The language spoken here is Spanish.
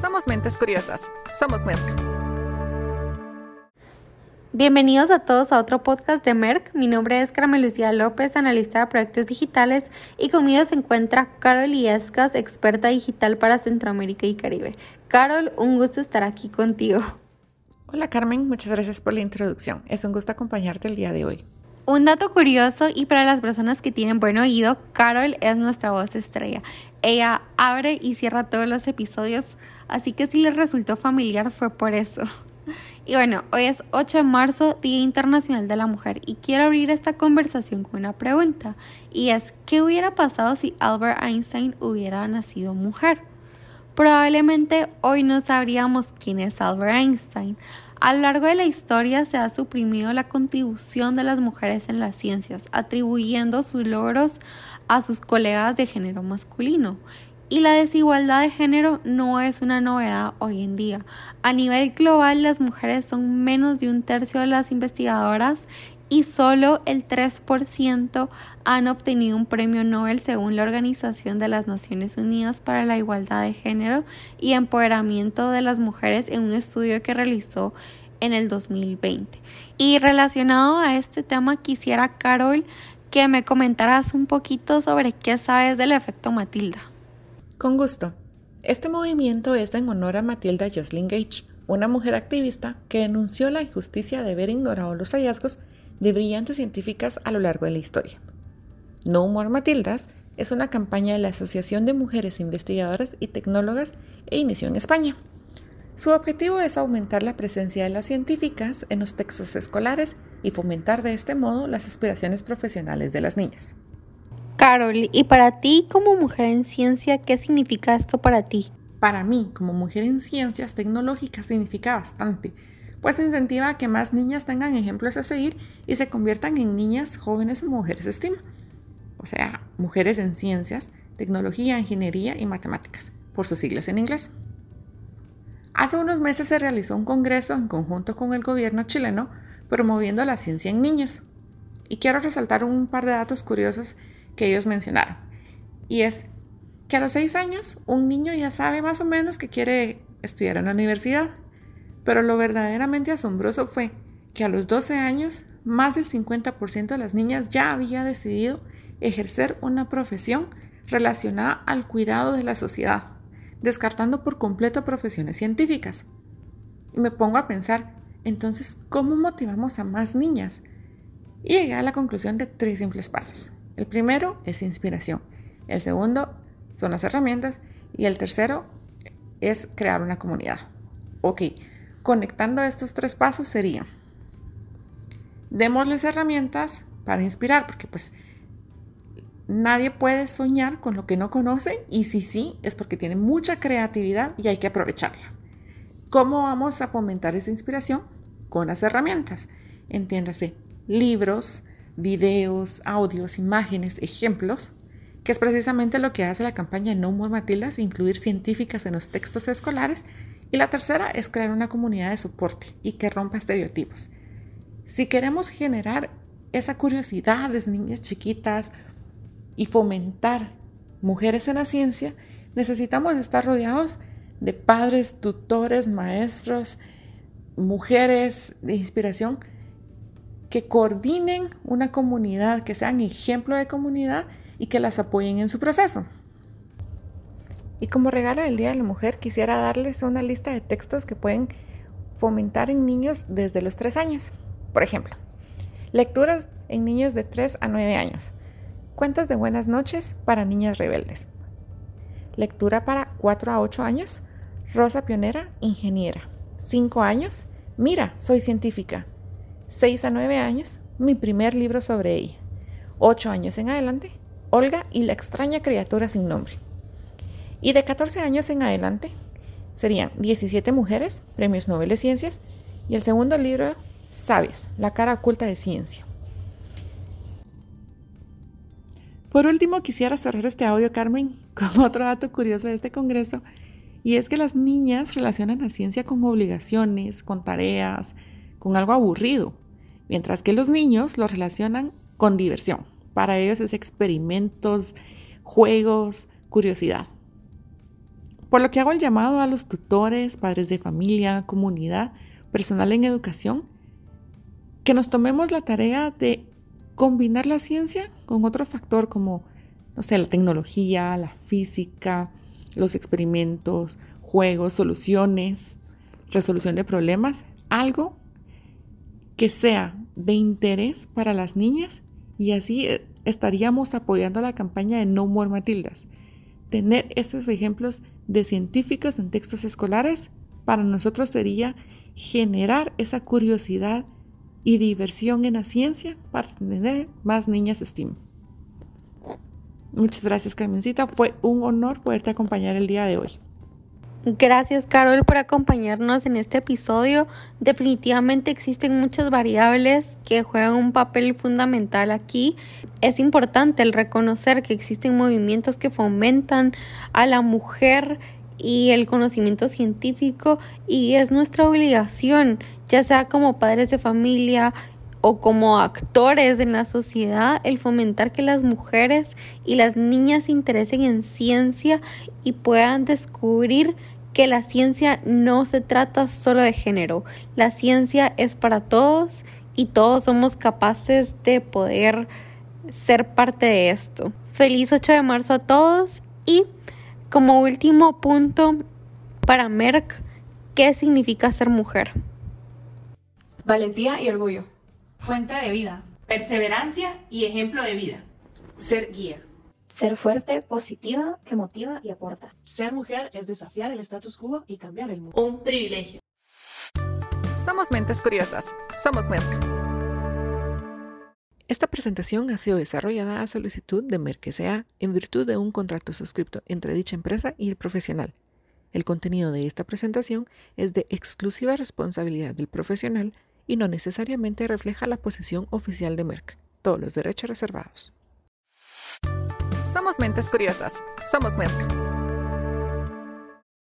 Somos mentes curiosas. Somos Merck. Bienvenidos a todos a otro podcast de Merck. Mi nombre es Carmen Lucía López, analista de proyectos digitales, y conmigo se encuentra Carol Iescas, experta digital para Centroamérica y Caribe. Carol, un gusto estar aquí contigo. Hola Carmen, muchas gracias por la introducción. Es un gusto acompañarte el día de hoy. Un dato curioso y para las personas que tienen buen oído, Carol es nuestra voz estrella. Ella abre y cierra todos los episodios, así que si les resultó familiar fue por eso. Y bueno, hoy es 8 de marzo, Día Internacional de la Mujer, y quiero abrir esta conversación con una pregunta, y es, ¿qué hubiera pasado si Albert Einstein hubiera nacido mujer? Probablemente hoy no sabríamos quién es Albert Einstein, a lo largo de la historia se ha suprimido la contribución de las mujeres en las ciencias, atribuyendo sus logros a sus colegas de género masculino. Y la desigualdad de género no es una novedad hoy en día. A nivel global, las mujeres son menos de un tercio de las investigadoras y solo el 3% han obtenido un premio Nobel según la Organización de las Naciones Unidas para la Igualdad de Género y Empoderamiento de las Mujeres en un estudio que realizó en el 2020. Y relacionado a este tema, quisiera, Carol, que me comentaras un poquito sobre qué sabes del efecto Matilda. Con gusto. Este movimiento es en honor a Matilda Jocelyn Gage, una mujer activista que denunció la injusticia de haber ignorado los hallazgos de brillantes científicas a lo largo de la historia. No More Matildas es una campaña de la Asociación de Mujeres Investigadoras y Tecnólogas e inició en España. Su objetivo es aumentar la presencia de las científicas en los textos escolares y fomentar de este modo las aspiraciones profesionales de las niñas. Carol, ¿y para ti como mujer en ciencia qué significa esto para ti? Para mí, como mujer en ciencias tecnológicas, significa bastante, pues incentiva a que más niñas tengan ejemplos a seguir y se conviertan en niñas jóvenes o mujeres STEAM, o sea, mujeres en ciencias, tecnología, ingeniería y matemáticas, por sus siglas en inglés. Hace unos meses se realizó un congreso en conjunto con el gobierno chileno promoviendo la ciencia en niños. Y quiero resaltar un par de datos curiosos que ellos mencionaron. Y es que a los 6 años un niño ya sabe más o menos que quiere estudiar en la universidad. Pero lo verdaderamente asombroso fue que a los 12 años, más del 50% de las niñas ya había decidido ejercer una profesión relacionada al cuidado de la sociedad, descartando por completo profesiones científicas. Y me pongo a pensar, entonces, ¿cómo motivamos a más niñas? Y llegué a la conclusión de tres simples pasos. El primero es inspiración, el segundo son las herramientas y el tercero es crear una comunidad. Ok, Conectando estos tres pasos sería, démosles herramientas para inspirar, porque pues nadie puede soñar con lo que no conoce y si sí, es porque tiene mucha creatividad y hay que aprovecharla. ¿Cómo vamos a fomentar esa inspiración? Con las herramientas. Entiéndase, libros, videos, audios, imágenes, ejemplos, que es precisamente lo que hace la campaña No More Matildas, incluir científicas en los textos escolares y la tercera es crear una comunidad de soporte y que rompa estereotipos. Si queremos generar esa curiosidad de niñas chiquitas y fomentar mujeres en la ciencia, necesitamos estar rodeados de padres, tutores, maestros, mujeres de inspiración que coordinen una comunidad, que sean ejemplo de comunidad y que las apoyen en su proceso. Y como regalo del Día de la Mujer quisiera darles una lista de textos que pueden fomentar en niños desde los 3 años. Por ejemplo, lecturas en niños de 3 a 9 años. Cuentos de buenas noches para niñas rebeldes. Lectura para 4 a 8 años. Rosa Pionera, ingeniera. 5 años. Mira, soy científica. 6 a 9 años. Mi primer libro sobre ella. 8 años en adelante. Olga y la extraña criatura sin nombre. Y de 14 años en adelante serían 17 mujeres, premios Nobel de Ciencias, y el segundo libro, Sabias, la cara oculta de ciencia. Por último, quisiera cerrar este audio, Carmen, con otro dato curioso de este congreso, y es que las niñas relacionan la ciencia con obligaciones, con tareas, con algo aburrido, mientras que los niños lo relacionan con diversión. Para ellos es experimentos, juegos, curiosidad. Por lo que hago el llamado a los tutores, padres de familia, comunidad, personal en educación, que nos tomemos la tarea de combinar la ciencia con otro factor como, no sé, la tecnología, la física, los experimentos, juegos, soluciones, resolución de problemas, algo que sea de interés para las niñas y así eh, estaríamos apoyando la campaña de No More Matildas. Tener esos ejemplos de científicos en textos escolares para nosotros sería generar esa curiosidad y diversión en la ciencia para tener más niñas STEAM. Muchas gracias, Carmencita. Fue un honor poderte acompañar el día de hoy. Gracias Carol por acompañarnos en este episodio. Definitivamente existen muchas variables que juegan un papel fundamental aquí. Es importante el reconocer que existen movimientos que fomentan a la mujer y el conocimiento científico y es nuestra obligación, ya sea como padres de familia o como actores en la sociedad, el fomentar que las mujeres y las niñas se interesen en ciencia y puedan descubrir que la ciencia no se trata solo de género, la ciencia es para todos y todos somos capaces de poder ser parte de esto. Feliz 8 de marzo a todos y como último punto para Merck, ¿qué significa ser mujer? Valentía y orgullo. Fuente de vida. Perseverancia y ejemplo de vida. Ser guía. Ser fuerte, positiva, que motiva y aporta. Ser mujer es desafiar el status quo y cambiar el mundo. Un privilegio. Somos mentes curiosas. Somos Merck. Esta presentación ha sido desarrollada a solicitud de Merck S.A. en virtud de un contrato suscrito entre dicha empresa y el profesional. El contenido de esta presentación es de exclusiva responsabilidad del profesional y no necesariamente refleja la posición oficial de Merck. Todos los derechos reservados. Somos mentes curiosas. Somos Merck.